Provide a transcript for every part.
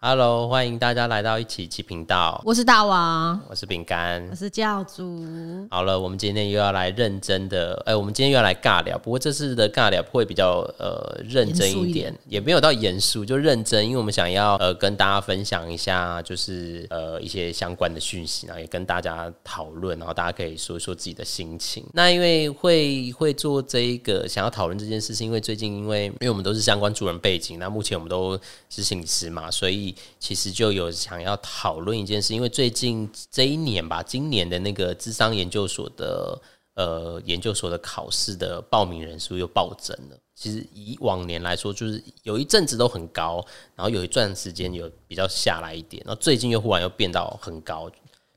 Hello，欢迎大家来到一起七频道，我是大王，我是饼干我。是教主，好了，我们今天又要来认真的，哎、我们今天又要来尬聊。不过这次的尬聊会比较呃认真一点，一点也没有到严肃，就认真，因为我们想要呃跟大家分享一下，就是呃一些相关的讯息，然后也跟大家讨论，然后大家可以说一说自己的心情。那因为会会做这一个想要讨论这件事，是因为最近因为因为我们都是相关助人背景，那目前我们都是心理师嘛，所以其实就有想要讨论一件事，因为最近这一年吧，今年的那个智商研究所的呃研究所的考试的报名人数又暴增了。其实以往年来说，就是有一阵子都很高，然后有一段时间有比较下来一点，然后最近又忽然又变到很高，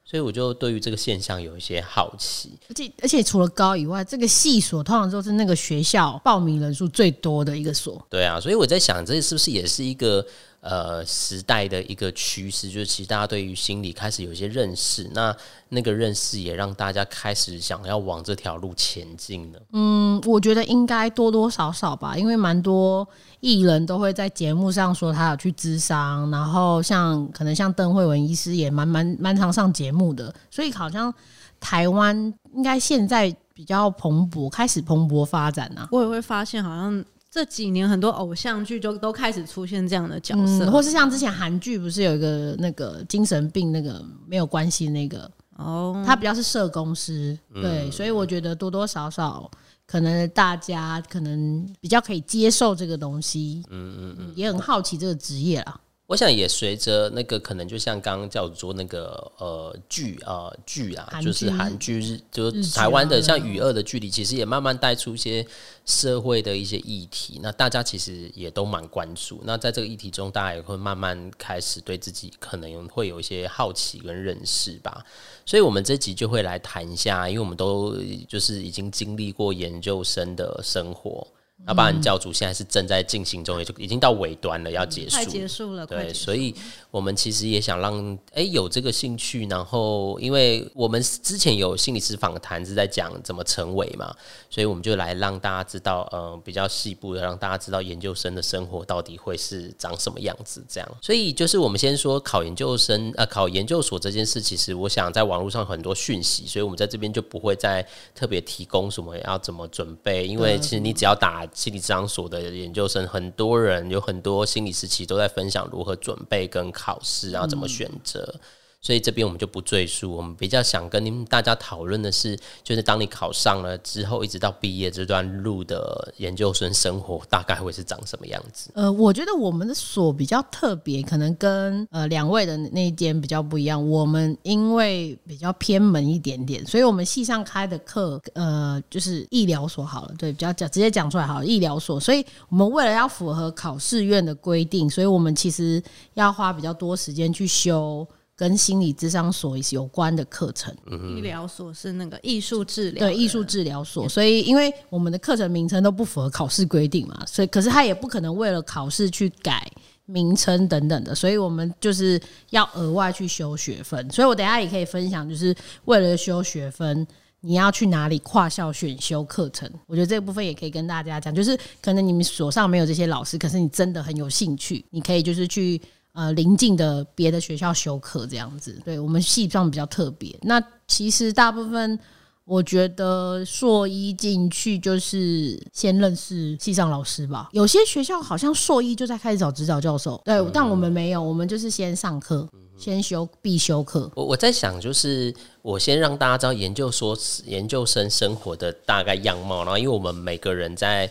所以我就对于这个现象有一些好奇。而且而且除了高以外，这个系所通常都是那个学校报名人数最多的一个所。对啊，所以我在想，这是不是也是一个呃时代的一个趋势？就是其实大家对于心理开始有一些认识，那那个认识也让大家开始想要往这条路前进了。嗯，我觉得应该多多少少吧，因为蛮多艺人都会在节目上说他有去咨商，然后像可能像邓慧文医师也蛮蛮蛮常上节目的，所以好像台湾应该现在比较蓬勃，开始蓬勃发展啊。我也会发现，好像这几年很多偶像剧就都开始出现这样的角色，嗯，或是像之前韩剧不是有一个那个精神病那个没有关系那个，哦，他比较是社工师，对，所以我觉得多多少少可能大家可能比较可以接受这个东西，嗯嗯嗯，也很好奇这个职业啦。我想也随着那个可能就像刚刚叫做那个呃剧呃剧啊，就是韩剧日就是台湾的啊像《与恶的距离》，其实也慢慢带出一些社会的一些议题。那大家其实也都蛮关注。那在这个议题中，大家也会慢慢开始对自己可能会有一些好奇跟认识吧。所以，我们这集就会来谈一下，因为我们都就是已经经历过研究生的生活。那包含教主现在是正在进行中，也就已经到尾端了，要结束快。结束了，对，所以我们其实也想让哎、有这个兴趣，然后因为我们之前有心理师访谈是在讲怎么成为嘛，所以我们就来让大家知道，呃，比较细部的让大家知道研究生的生活到底会是长什么样子，这样。所以就是我们先说考研究生，呃，考研究所这件事，其实我想在网络上很多讯息，所以我们在这边就不会再特别提供什么要怎么准备，因为其实你只要打心理治疗所的研究生，很多人有很多心理时期都在分享如何准备跟考试，然后怎么选择。所以这边我们就不赘述，我们比较想跟您大家讨论的是，就是当你考上了之后，一直到毕业这段路的研究生生活，大概会是长什么样子？呃，我觉得我们的所比较特别，可能跟呃两位的那一间比较不一样。我们因为比较偏门一点点，所以我们系上开的课，呃，就是医疗所好了，对，比较讲直接讲出来好了，医疗所。所以我们为了要符合考试院的规定，所以我们其实要花比较多时间去修跟心理智商所有关的课程。医疗所是那个艺术治疗，对艺术治疗所，所以因为我们的课程名称都不符合考试规定嘛，所以可是他也不可能为了考试去改名称等等的，所以我们就是要额外去修学分。所以我等下也可以分享，就是为了修学分。你要去哪里跨校选修课程？我觉得这个部分也可以跟大家讲，就是可能你们所上没有这些老师，可是你真的很有兴趣，你可以就是去呃邻近的别的学校修课这样子。对我们系上比较特别。那其实大部分我觉得硕一进去就是先认识系上老师吧。有些学校好像硕一就在开始找指导教授，对，但我们没有，我们就是先上课，先修必修课。我我在想，就是我先让大家知道研究所研究生生活的大概样貌，然后因为我们每个人在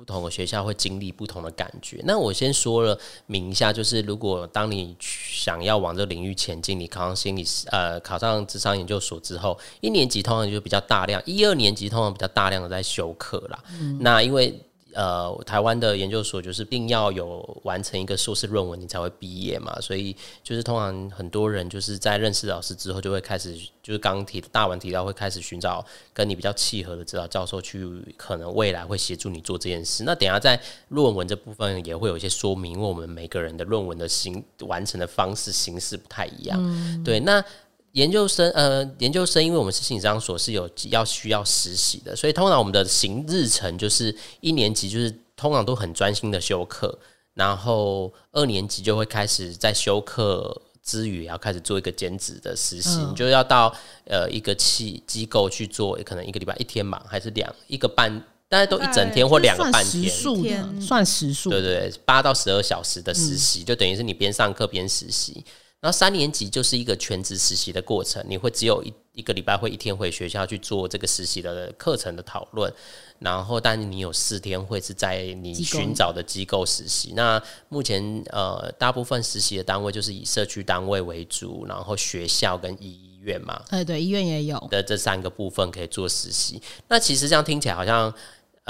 不同的学校会经历不同的感觉。那我先说了明一下，就是如果当你想要往这个领域前进，你考上心理呃考上智商研究所之后，一年级通常就比较大量，一二年级通常比较大量的在修课啦。那因为呃，台湾的研究所就是定要有完成一个硕士论文，你才会毕业嘛，所以就是通常很多人就是在认识老师之后，就会开始就是刚提大文提到会开始寻找跟你比较契合的指导教授去，可能未来会协助你做这件事。那等下在论文这部分也会有一些说明，因为我们每个人的论文的形完成的方式形式不太一样，对，那。研究生，呃，研究生，因为我们是心理商所是有要需要实习的，所以通常我们的行日程就是一年级就是通常都很专心的修课，然后二年级就会开始在修课之余，也要开始做一个兼职的实习，嗯你就要到呃一个企机构去做，可能一个礼拜一天吧，还是两一个半，大概都一整天或两个半天。数的，天算时数。对对对，八到十二小时的实习，就等于是你边上课边实习。然后三年级就是一个全职实习的过程，你会只有一一个礼拜会一天回学校去做这个实习的课程的讨论，然后但是你有四天会是在你寻找的机构实习。那目前呃，大部分实习的单位就是以社区单位为主，然后学校跟医院嘛，哎，对，医院也有。的这三个部分可以做实习。那其实这样听起来好像。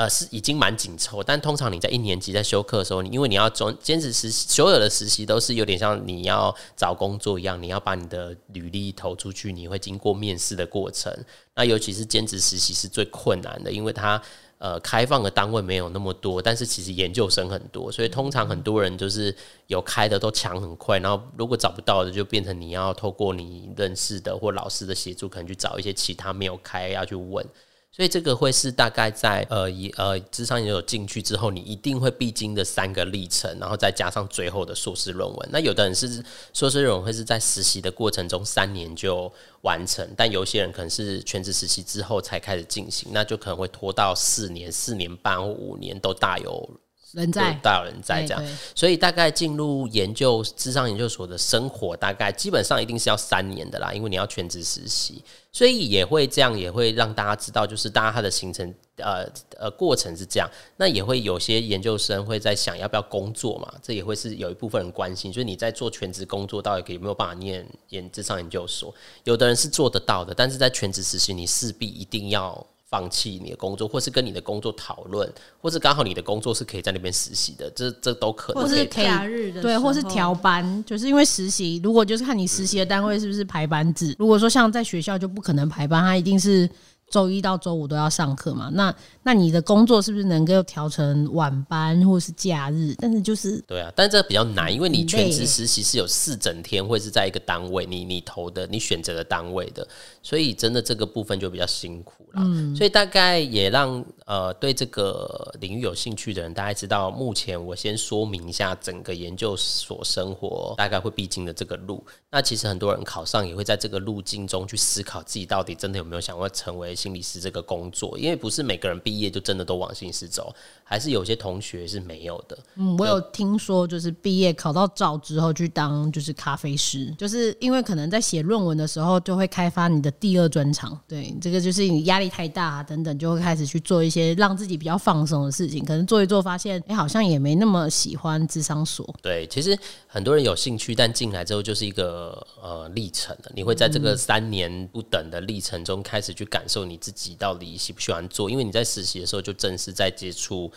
呃，是已经蛮紧凑，但通常你在一年级在休课的时候，你因为你要中兼职实习，所有的实习都是有点像你要找工作一样，你要把你的履历投出去，你会经过面试的过程。那尤其是兼职实习是最困难的，因为它呃开放的单位没有那么多，但是其实研究生很多，所以通常很多人就是有开的都抢很快，然后如果找不到的，就变成你要透过你认识的或老师的协助，可能去找一些其他没有开要去问。所以这个会是大概在呃一呃智商研究所进去之后，你一定会必经的三个历程，然后再加上最后的硕士论文。那有的人是硕士论文会是在实习的过程中三年就完成，但有些人可能是全职实习之后才开始进行，那就可能会拖到四年、四年半或五年都大有人在大有人在这样。所以大概进入研究智商研究所的生活，大概基本上一定是要三年的啦，因为你要全职实习，所以也会这样，也会让大家知道，就是大家他的行程呃呃过程是这样。那也会有些研究生会在想要不要工作嘛，这也会是有一部分人关心，就是你在做全职工作，到底有没有办法念研智商研究所？有的人是做得到的，但是在全职实习，你势必一定要。放弃你的工作，或是跟你的工作讨论，或是刚好你的工作是可以在那边实习的，这这都可能或是假日的对，或是调班，就是因为实习，如果就是看你实习的单位是不是排班制。如果说像在学校就不可能排班，它一定是周一到周五都要上课嘛。那那你的工作是不是能够调成晚班或是假日？但是就是对啊，但这比较难，因为你全职实习是有四整天，会是在一个单位，你你投的、你选择的单位的，所以真的这个部分就比较辛苦了。嗯所以大概也让呃对这个领域有兴趣的人，大概知道目前我先说明一下整个研究所生活大概会必经的这个路。那其实很多人考上也会在这个路径中去思考自己到底真的有没有想要成为心理师这个工作，因为不是每个人毕业就真的都往心理师走，还是有些同学是没有的。嗯，我有听说，就是毕业考到照之后去当就是咖啡师，就是因为可能在写论文的时候就会开发你的第二专长。对，这个就是你压力太大、啊、等等，就会开始去做一些让自己比较放松的事情。可能做一做，发现哎、好像也没那么喜欢智商所。对，其实很多人有兴趣，但进来之后就是一个呃历程了。你会在这个三年不等的历程中，开始去感受你自己到底喜不喜欢做。因为你在实习的时候，就正式在接触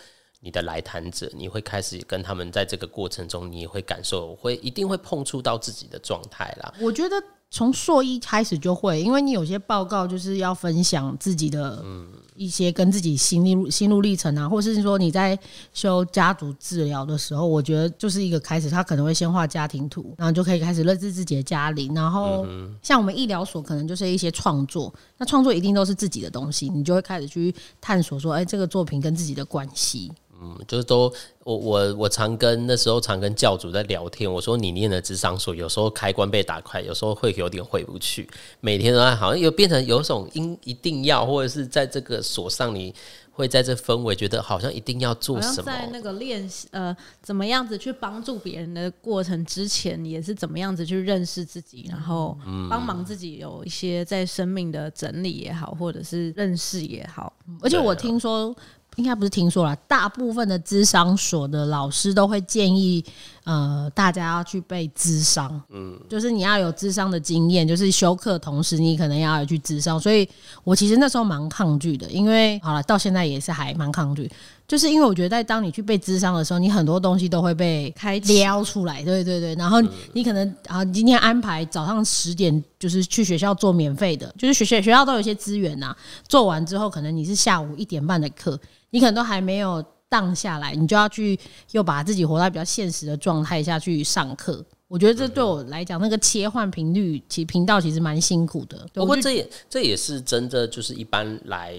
你的来谈者，你会开始跟他们在这个过程中，你也会感受，会一定会碰触到自己的状态啦。我觉得从硕一开始就会，因为你有些报告就是要分享自己的一些跟自己心路心路历程啊，或是说你在修家族治疗的时候，我觉得就是一个开始，他可能会先画家庭图，然后就可以开始认识自己的家里，然后像我们医疗所可能就是一些创作，那创作一定都是自己的东西，你就会开始去探索说，哎，这个作品跟自己的关系。嗯，就是都我我我常跟那时候常跟教主在聊天，我说你念的智商所，有时候开关被打开，有时候会有点回不去，每天都在好像又变成有种应一定要，或者是在这个锁上你会在这氛围觉得好像一定要做什么，在那个练习呃，怎么样子去帮助别人的过程之前，也是怎么样子去认识自己，然后嗯。帮忙自己有一些在生命的整理也好，或者是认识也好。而且我听说，应该不是听说了，大部分的智商所的老师都会建议，呃，大家要去被智商，嗯，就是你要有智商的经验，就是修课同时你可能要有去智商。所以我其实那时候蛮抗拒的，因为好了，到现在也是还蛮抗拒。就是因为我觉得，在当你去被智商的时候，你很多东西都会被开撩出来，对对对。然后你可能啊，你今天安排早上十点就是去学校做免费的，就是学学学校都有一些资源呐、做完之后，可能你是下午一点半的课，你可能都还没有荡下来，你就要去又把自己活在比较现实的状态下去上课。我觉得这对我来讲，那个切换频率，其实频道其实蛮辛苦的。不过这也这也是真的，就是一般来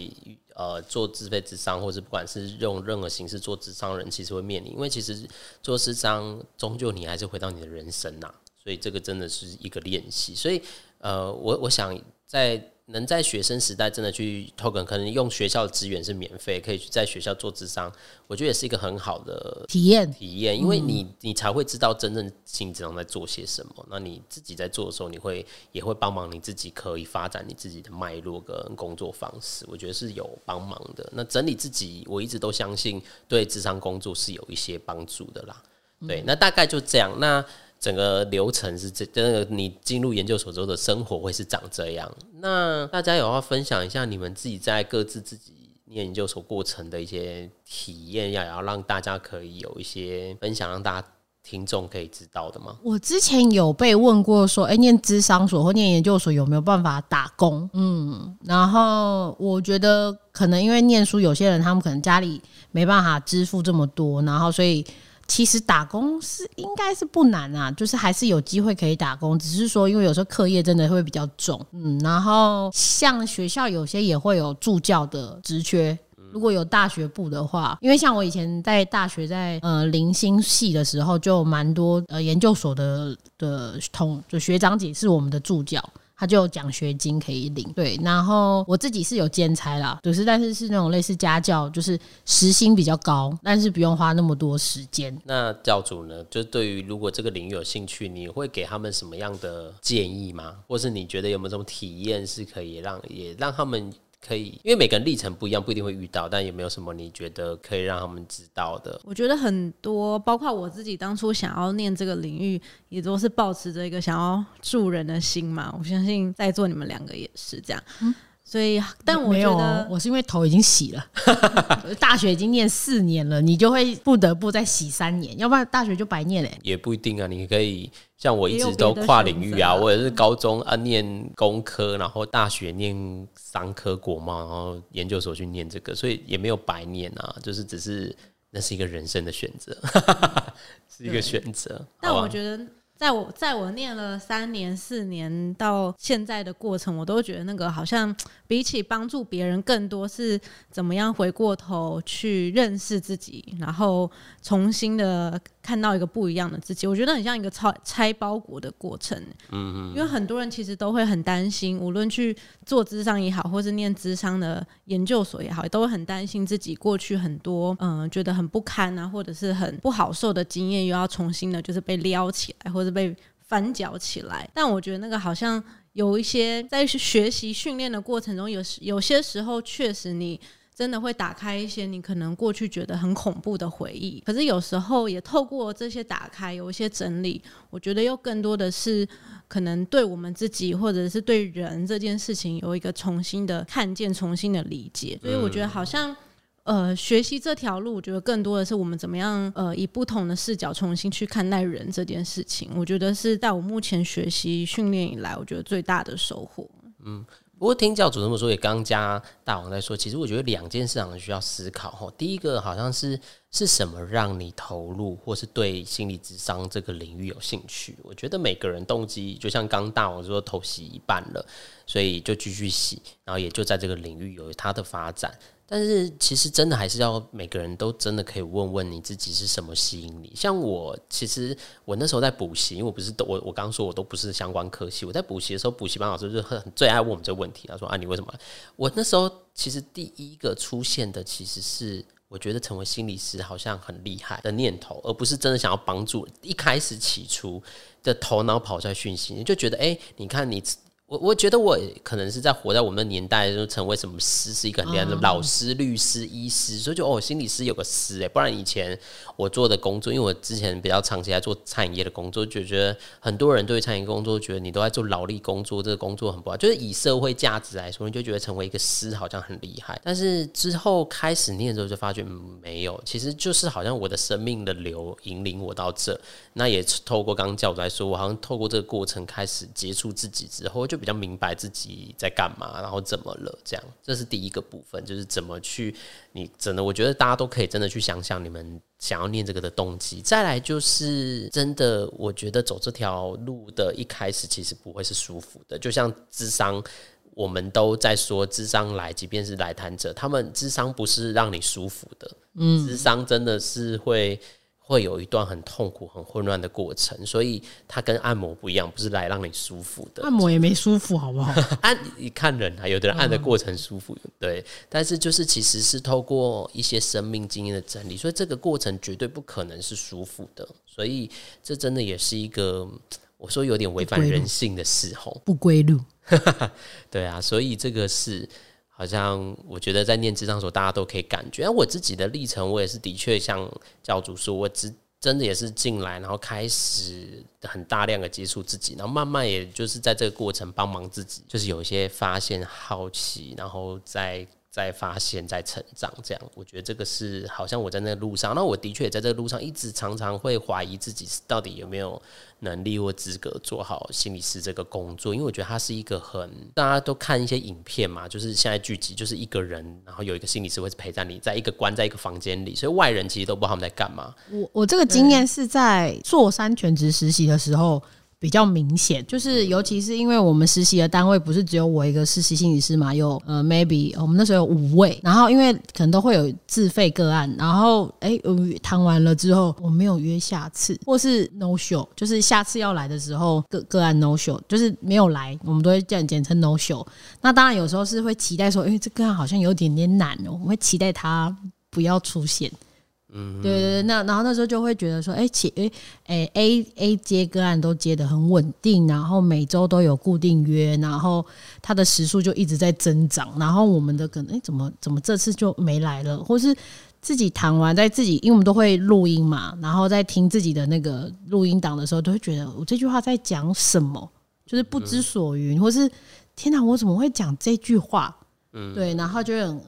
呃做自费智商，或者不管是用任何形式做智商人，其实会面临，因为其实做智商终究你还是回到你的人生呐、所以这个真的是一个练习。所以呃，我我想在能在学生时代真的去 token，可能用学校的资源是免费，可以去在学校做智商，我觉得也是一个很好的体验体验，因为你你才会知道真正心理智商在做些什么。那你自己在做的时候，你会也会帮忙你自己可以发展你自己的脉络跟工作方式，我觉得是有帮忙的。那整理自己，我一直都相信对智商工作是有一些帮助的啦。对，那大概就这样。那整个流程是这，这个你进入研究所之后的生活会是长这样。那大家有要分享一下你们自己在各自自己念研究所过程的一些体验，要要让大家可以有一些分享，让大家听众可以知道的吗？我之前有被问过说，哎、念智商所或念研究所有没有办法打工？嗯，然后我觉得可能因为念书，有些人他们可能家里没办法支付这么多，然后所以其实打工是应该是不难啊，就是还是有机会可以打工，只是说因为有时候课业真的会比较重，嗯，然后像学校有些也会有助教的职缺，如果有大学部的话，因为像我以前在大学在呃零星系的时候，就蛮多呃研究所的的同就学长姐是我们的助教。他就有奖学金可以领，对，然后我自己是有兼差啦，就是但是是那种类似家教，就是时薪比较高，但是不用花那么多时间。那教主呢？就对于如果这个领域有兴趣，你会给他们什么样的建议吗？或是你觉得有没有什么体验是可以让也让他们可以，因为每个人历程不一样，不一定会遇到，但有没有什么你觉得可以让他们知道的？我觉得很多，包括我自己当初想要念这个领域，也都是保持着一个想要助人的心嘛。我相信在座你们两个也是这样。所以，但我有觉得哦，我是因为头已经洗了，大学已经念四年了，你就会不得不再洗三年，要不然大学就白念嘞、也不一定啊，你可以像我一直都跨领域啊，啊我也是高中啊念工科，然后大学念商科国贸，然后研究所去念这个，所以也没有白念啊，就是只是那是一个人生的选择，是一个选择。但我觉得，在我在我念了三年、四年到现在的过程，我都觉得那个好像比起帮助别人，更多是怎么样回过头去认识自己，然后重新的看到一个不一样的自己。我觉得很像一个拆拆包裹的过程。嗯嗯因为很多人其实都会很担心，无论去做智商也好，或是念智商的研究所也好，都会很担心自己过去很多嗯、呃觉得很不堪啊，或者是很不好受的经验，又要重新的就是被撩起来，或者被翻搅起来。但我觉得那个好像有一些在学习训练的过程中，有时有些时候确实你。真的会打开一些你可能过去觉得很恐怖的回忆，可是有时候也透过这些打开，有一些整理，我觉得又更多的是可能对我们自己或者是对人这件事情有一个重新的看见、重新的理解。所以我觉得好像。呃，学习这条路，我觉得更多的是我们怎么样呃，以不同的视角重新去看待人这件事情。我觉得是在我目前学习训练以来，我觉得最大的收获。嗯不过听教主这么说，也刚加大王在说，其实我觉得两件事情需要思考哈。第一个好像是是什么让你投入，或是对心理智商这个领域有兴趣？我觉得每个人动机，就像刚大王说，投洗一半了，所以就继续洗，然后也就在这个领域有它的发展。但是其实真的还是要每个人都真的可以问问你自己是什么吸引你。像我，其实我那时候在补习，因为我不是都我我刚刚说我都不是相关科系，我在补习的时候，补习班老师就很最爱问我们这个问题，他说啊你为什么？我那时候其实第一个出现的其实是。我觉得成为心理师好像很厉害的念头，而不是真的想要帮助。一开始起初的头脑跑出来讯息，你就觉得，哎、你看你我我觉得我可能是在活在我们的年代，就成为什么师是一个很厉害的老师、律师、医师，所以就哦，心理师有个师哎，不然以前我做的工作，因为我之前比较长期在做餐饮业的工作，就觉得很多人对餐饮工作觉得你都在做劳力工作，这个工作很不好，就是以社会价值来说，你就觉得成为一个师好像很厉害，但是之后开始念的时候就发觉、嗯、没有，其实就是好像我的生命的流引领我到这，那也透过刚刚教主来说，我好像透过这个过程开始接触自己之后，就比较明白自己在干嘛，然后怎么了，这样，这是第一个部分，就是怎么去你真的，我觉得大家都可以真的去想想你们想要念这个的动机。再来就是真的，我觉得走这条路的一开始其实不会是舒服的，就像智商。我们都在说智商来，即便是来谈者，他们智商不是让你舒服的，嗯，智商真的是会。会有一段很痛苦、很混乱的过程，所以它跟按摩不一样，不是来让你舒服的。按摩也没舒服，好不好？按你看人啊，有的人按的过程舒服，对。但是就是其实是透过一些生命经验的整理，所以这个过程绝对不可能是舒服的。所以这真的也是一个我说有点违反人性的事候，不归路。对啊，所以这个是。好像我觉得在念智障所，大家都可以感觉。我自己的历程，我也是的确像教主说，我只真的也是进来，然后开始很大量的接触自己，然后慢慢也就是在这个过程帮忙自己，就是有一些发现、好奇，然后再。在发现，在成长，这样我觉得这个是好像我在那个路上，那我的确也在这个路上，一直常常会怀疑自己到底有没有能力或资格做好心理师这个工作，因为我觉得它是一个很大家都看一些影片嘛，就是现在剧集就是一个人，然后有一个心理师会陪在你，在一个关在一个房间里，所以外人其实都不知道他们在干嘛。我我这个经验是在做三全职实习的时候。比较明显，就是尤其是因为我们实习的单位不是只有我一个实习心理师嘛，有呃 maybe 我们那时候有五位，然后因为可能都会有自费个案，然后哎谈完了之后我没有约下次，或是 no show，就是下次要来的时候个个案 no show，就是没有来，我们都会这样简称 no show。那当然有时候是会期待说，哎这个案好像有点点难哦，我们会期待他不要出现。嗯，对对对，那然后那时候就会觉得说，哎，且哎哎 A A 接个案都接的很稳定，然后每周都有固定约，然后他的时数就一直在增长，然后我们的可能哎怎么怎么这次就没来了，或是自己谈完在自己，因为我们都会录音嘛，然后在听自己的那个录音档的时候，都会觉得我这句话在讲什么，就是不知所云，或是天哪，我怎么会讲这句话？嗯，对，然后就很。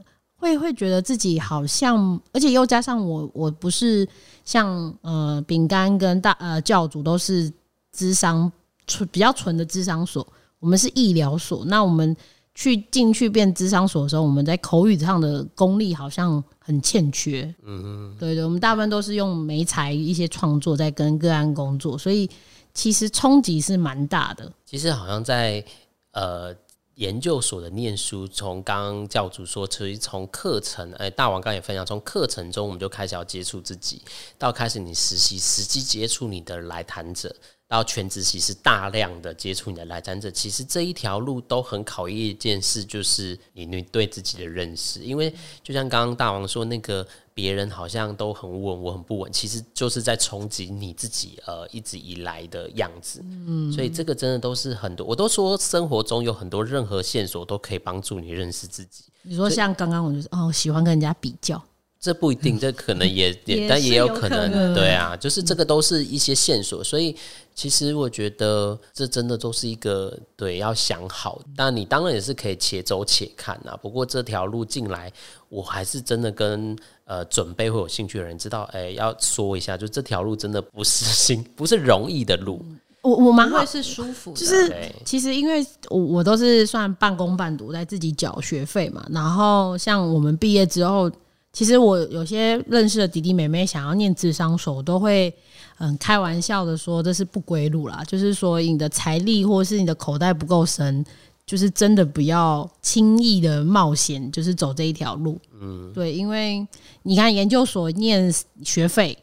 会会觉得自己好像，而且又加上我，我不是像呃饼干跟大呃教主都是智商纯比较纯的智商所，我们是医疗所。那我们去进去变智商所的时候，我们在口语上的功力好像很欠缺。嗯嗯，对对，我们大部分都是用媒材一些创作在跟个案工作，所以其实冲击是蛮大的。其实好像在呃。研究所的念书，从刚刚教主说，其实从课程，哎，大王刚也分享，从课程中我们就开始要接触自己，到开始你实习，实际接触你的来谈者。到全职其实大量的接触你的来谈者，其实这一条路都很考验一件事，就是你你对自己的认识。因为就像刚刚大王说，那个别人好像都很稳，我很不稳，其实就是在冲击你自己呃一直以来的样子。嗯，所以这个真的都是很多，我都说生活中有很多任何线索都可以帮助你认识自己。你说像刚刚我就是哦，喜欢跟人家比较。这不一定，这可能也也，但也有可能，对啊，就是这个都是一些线索，所以其实我觉得这真的都是一个对要想好。但你当然也是可以且走且看啊。不过这条路进来，我还是真的跟呃准备会有兴趣的人知道，哎，要说一下，就这条路真的不是心，不是容易的路。我我蛮会是舒服，就是其实因为我我都是算半工半读，在自己缴学费嘛。然后像我们毕业之后。其实我有些认识的弟弟妹妹想要念智商所，都会嗯开玩笑的说这是不归路啦，就是说你的财力或是你的口袋不够深，就是真的不要轻易的冒险，就是走这一条路。嗯，对，因为你看研究所念学费。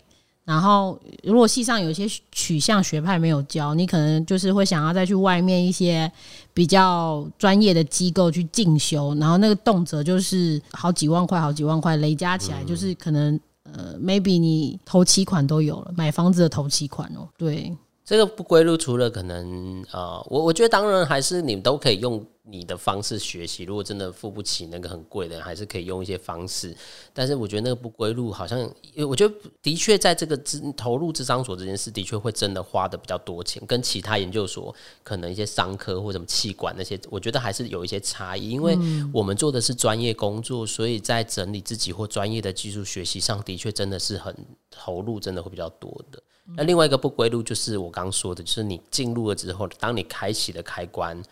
然后，如果系上有一些取向学派没有教，你可能就是会想要再去外面一些比较专业的机构去进修，然后那个动辄就是好几万块，好几万块，累加起来就是可能呃，maybe 你头期款都有了，买房子的头期款哦，对。这个不归路，除了可能呃，我我觉得当然还是你们都可以用你的方式学习。如果真的付不起那个很贵的，还是可以用一些方式。但是我觉得那个不归路，好像我觉得的确在这个资投入智商所这件事，的确会真的花的比较多钱，跟其他研究所可能一些商科或什么气管那些，我觉得还是有一些差异。因为我们做的是专业工作，所以在整理自己或专业的技术学习上的确真的是很投入，真的会比较多的。那另外一个不归路，就是我刚刚说的，就是你进入了之后，当你开启了开关，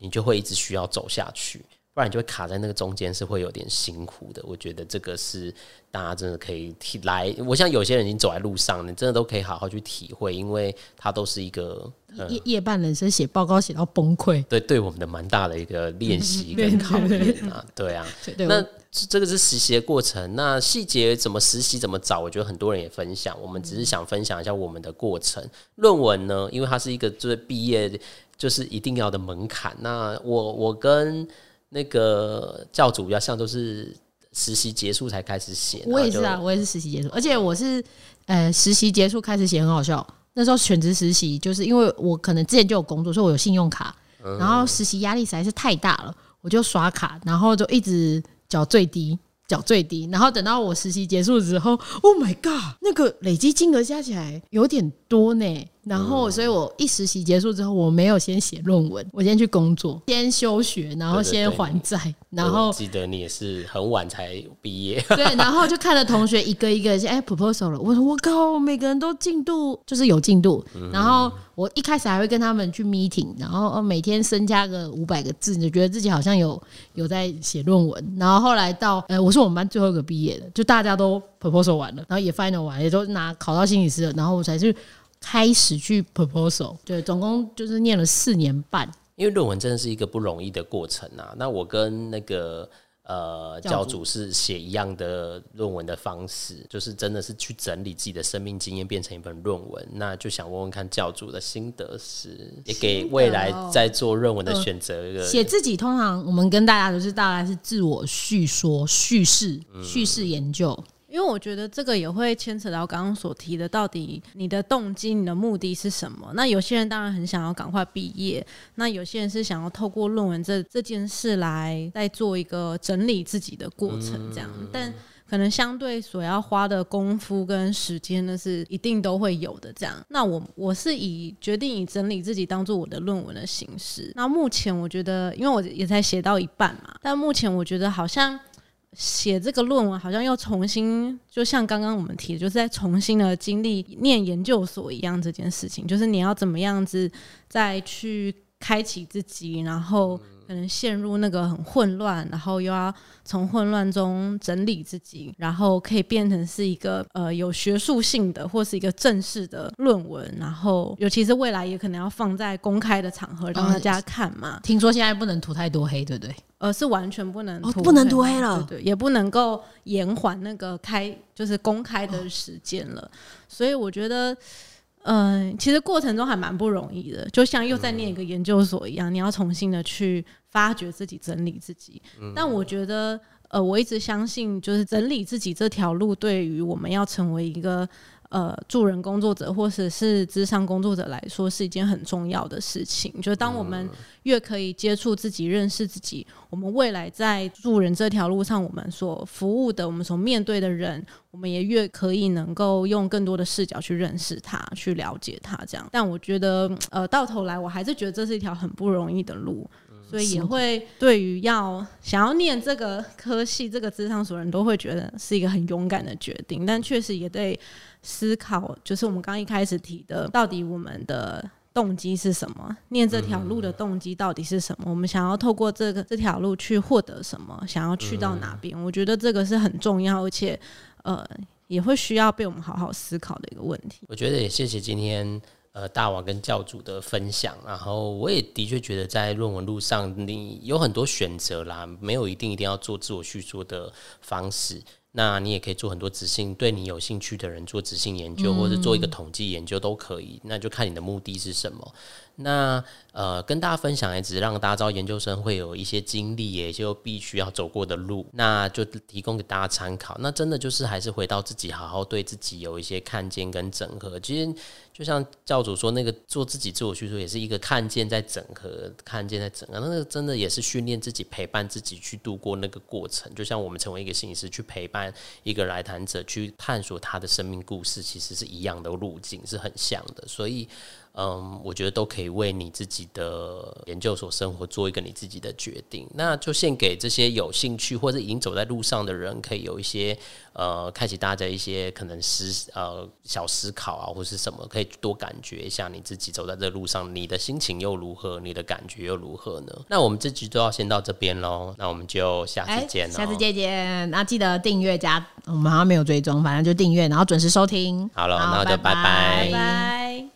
你就会一直需要走下去。不然你就会卡在那个中间，是会有点辛苦的。我觉得这个是大家真的可以体来，我想有些人已经走在路上，你真的都可以好好去体会，因为它都是一个夜夜半人生写报告写到崩溃，对对我们的蛮大的一个练习跟考验啊，对啊。那这个是实习的过程，那细节怎么实习怎么找，我觉得很多人也分享。我们只是想分享一下我们的过程。论文呢，因为它是一个就是毕业就是一定要的门槛。那我我跟那个教主比较像，都是实习结束才开始写。我也是啊，我也是实习结束，而且我是呃实习结束开始写，很好笑。那时候选择实习，就是因为我可能之前就有工作，所以我有信用卡，然后实习压力实在是太大了，我就刷卡，然后就一直缴最低。缴最低，然后等到我实习结束之后，Oh my god，那个累积金额加起来有点多呢。然后，所以我一实习结束之后，我没有先写论文，我先去工作，先休学，然后先还债。然后记得你也是很晚才毕业，对。然后就看了同学一个一个哎 proposal 了，我说我靠，每个人都进度就是有进度。然后我一开始还会跟他们去 meeting，然后每天增加个五百个字，就觉得自己好像有有在写论文。然后后来到呃，我是我们班最后一个毕业的，就大家都 proposal 完了，然后也 final 完，也都拿考到心理师了，然后我才去。开始去 proposal，对，总共就是念了四年半。因为论文真的是一个不容易的过程啊。那我跟那个呃教主是写一样的论文的方式，就是真的是去整理自己的生命经验，变成一本论文。那就想问问看教主的心得是，也给未来在做论文的选择一个。写自己通常我们跟大家都是大概是自我叙说、叙事、叙事研究。因为我觉得这个也会牵扯到刚刚所提的，到底你的动机、你的目的是什么？那有些人当然很想要赶快毕业，那有些人是想要透过论文这这件事来再做一个整理自己的过程，这样。但可能相对所要花的功夫跟时间呢，是一定都会有的。这样，那我我是以决定以整理自己当做我的论文的形式。那目前我觉得，因为我也才写到一半嘛，但目前我觉得好像。写这个论文好像又重新，就像刚刚我们提的，就是在重新的经历念研究所一样，这件事情就是你要怎么样子再去开启自己，然后可能陷入那个很混乱，然后又要从混乱中整理自己，然后可以变成是一个呃有学术性的或是一个正式的论文，然后尤其是未来也可能要放在公开的场合让大家看嘛。听说现在不能涂太多黑，对不对？呃，是完全不能涂，不能涂黑了，对，也不能够延缓那个开，就是公开的时间了。所以我觉得，嗯，其实过程中还蛮不容易的，就像又在念一个研究所一样，你要重新的去发掘自己、整理自己。但我觉得，呃，我一直相信，就是整理自己这条路，对于我们要成为一个。呃，助人工作者或者是智商工作者来说，是一件很重要的事情。就是当我们越可以接触自己、认识自己，我们未来在助人这条路上，我们所服务的、我们所面对的人，我们也越可以能够用更多的视角去认识他、去了解他。这样，但我觉得，呃，到头来我还是觉得这是一条很不容易的路，所以也会对于要想要念这个科系、这个智商所人都会觉得是一个很勇敢的决定，但确实也得。思考就是我们刚一开始提的，到底我们的动机是什么？念这条路的动机到底是什么？我们想要透过这个这条路去获得什么？想要去到哪边？我觉得这个是很重要，而且呃，也会需要被我们好好思考的一个问题。我觉得也谢谢今天呃大王跟教主的分享，然后我也的确觉得在论文路上你有很多选择啦，没有一定一定要做自我叙述的方式。那你也可以做很多执性对你有兴趣的人做执性研究，或者做一个统计研究都可以。那就看你的目的是什么。那呃，跟大家分享也只是让大家知道研究生会有一些经历，也就必须要走过的路，那就提供给大家参考。那真的就是还是回到自己，好好对自己有一些看见跟整合。其实就像教主说，那个做自己自我叙述也是一个看见在整合，看见在整合。那个真的也是训练自己，陪伴自己去度过那个过程。就像我们成为一个心理师，去陪伴一个来谈者，去探索他的生命故事，其实是一样的路径，是很像的。所以。嗯，我觉得都可以为你自己的研究所生活做一个你自己的决定。那就献给这些有兴趣或者已经走在路上的人，可以有一些呃，开启大家一些可能思呃小思考啊，或是什么，可以多感觉一下你自己走在这路上，你的心情又如何，你的感觉又如何呢？那我们这集就要先到这边喽，那我们就下次见喽，下次见见。那记得订阅加，我们好像没有追踪，反正就订阅，然后准时收听。好了，好那就拜拜拜。